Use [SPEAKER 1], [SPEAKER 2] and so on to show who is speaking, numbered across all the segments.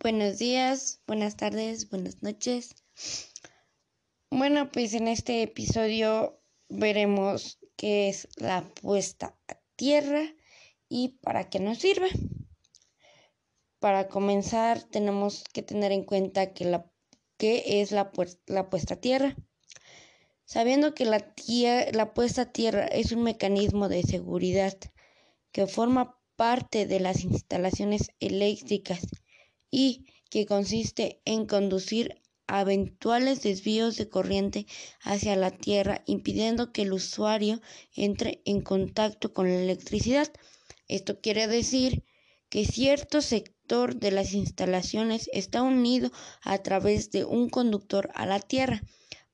[SPEAKER 1] Buenos días, buenas tardes, buenas noches. Bueno, pues en este episodio veremos qué es la puesta a tierra y para qué nos sirve. Para comenzar, tenemos que tener en cuenta que la qué es la, la puesta a tierra. Sabiendo que la, la puesta a tierra es un mecanismo de seguridad que forma parte de las instalaciones eléctricas y que consiste en conducir eventuales desvíos de corriente hacia la Tierra, impidiendo que el usuario entre en contacto con la electricidad. Esto quiere decir que cierto sector de las instalaciones está unido a través de un conductor a la Tierra,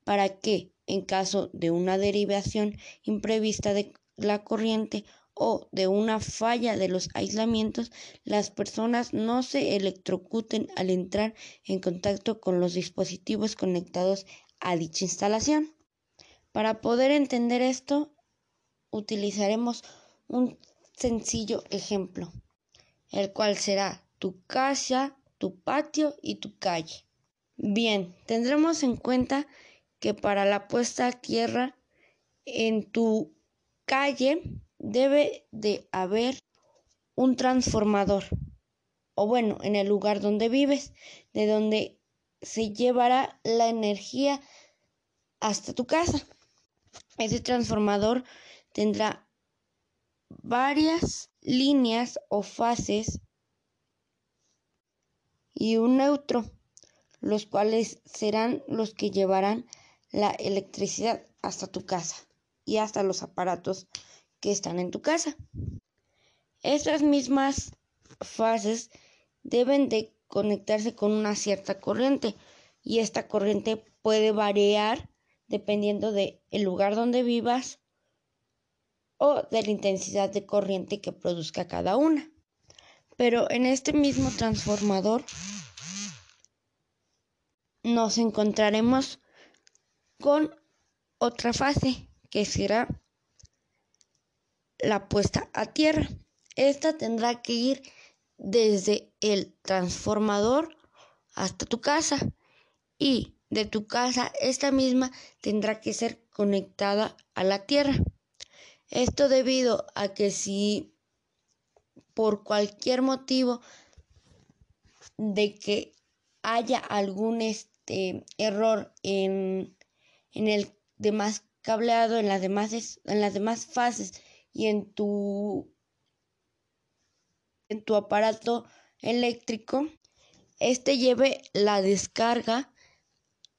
[SPEAKER 1] para que, en caso de una derivación imprevista de la corriente o de una falla de los aislamientos, las personas no se electrocuten al entrar en contacto con los dispositivos conectados a dicha instalación. Para poder entender esto, utilizaremos un sencillo ejemplo, el cual será tu casa, tu patio y tu calle. Bien, tendremos en cuenta que para la puesta a tierra en tu calle debe de haber un transformador, o bueno, en el lugar donde vives, de donde se llevará la energía hasta tu casa. Ese transformador tendrá varias líneas o fases y un neutro, los cuales serán los que llevarán la electricidad hasta tu casa y hasta los aparatos que están en tu casa. Estas mismas fases deben de conectarse con una cierta corriente y esta corriente puede variar dependiendo del el lugar donde vivas o de la intensidad de corriente que produzca cada una. Pero en este mismo transformador nos encontraremos con otra fase que será la puesta a tierra. Esta tendrá que ir desde el transformador hasta tu casa y de tu casa esta misma tendrá que ser conectada a la tierra. Esto debido a que si por cualquier motivo de que haya algún este error en, en el demás cableado en las demás en las demás fases y en tu, en tu aparato eléctrico, este lleve la descarga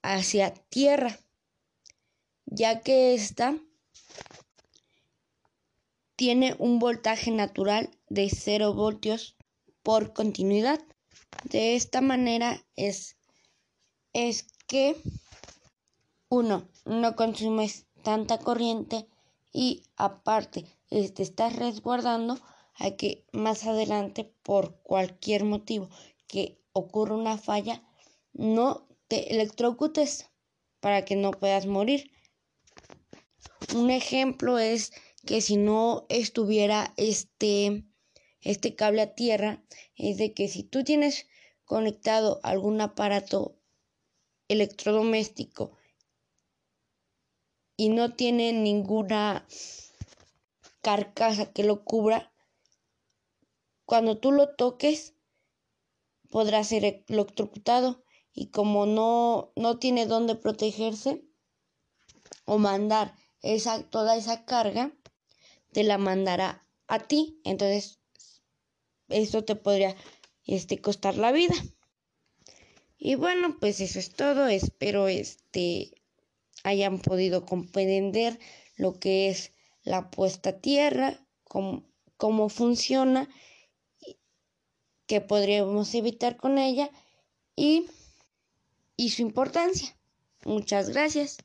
[SPEAKER 1] hacia tierra, ya que esta tiene un voltaje natural de 0 voltios por continuidad. De esta manera es, es que uno no consumes tanta corriente y aparte te estás resguardando a que más adelante por cualquier motivo que ocurra una falla no te electrocutes para que no puedas morir. Un ejemplo es que si no estuviera este, este cable a tierra, es de que si tú tienes conectado algún aparato electrodoméstico y no tiene ninguna carcasa que lo cubra, cuando tú lo toques podrá ser electrocutado y como no, no tiene dónde protegerse o mandar esa, toda esa carga, te la mandará a ti. Entonces, eso te podría este, costar la vida. Y bueno, pues eso es todo. Espero este hayan podido comprender lo que es la puesta a tierra, cómo, cómo funciona, qué podríamos evitar con ella y, y su importancia. Muchas gracias.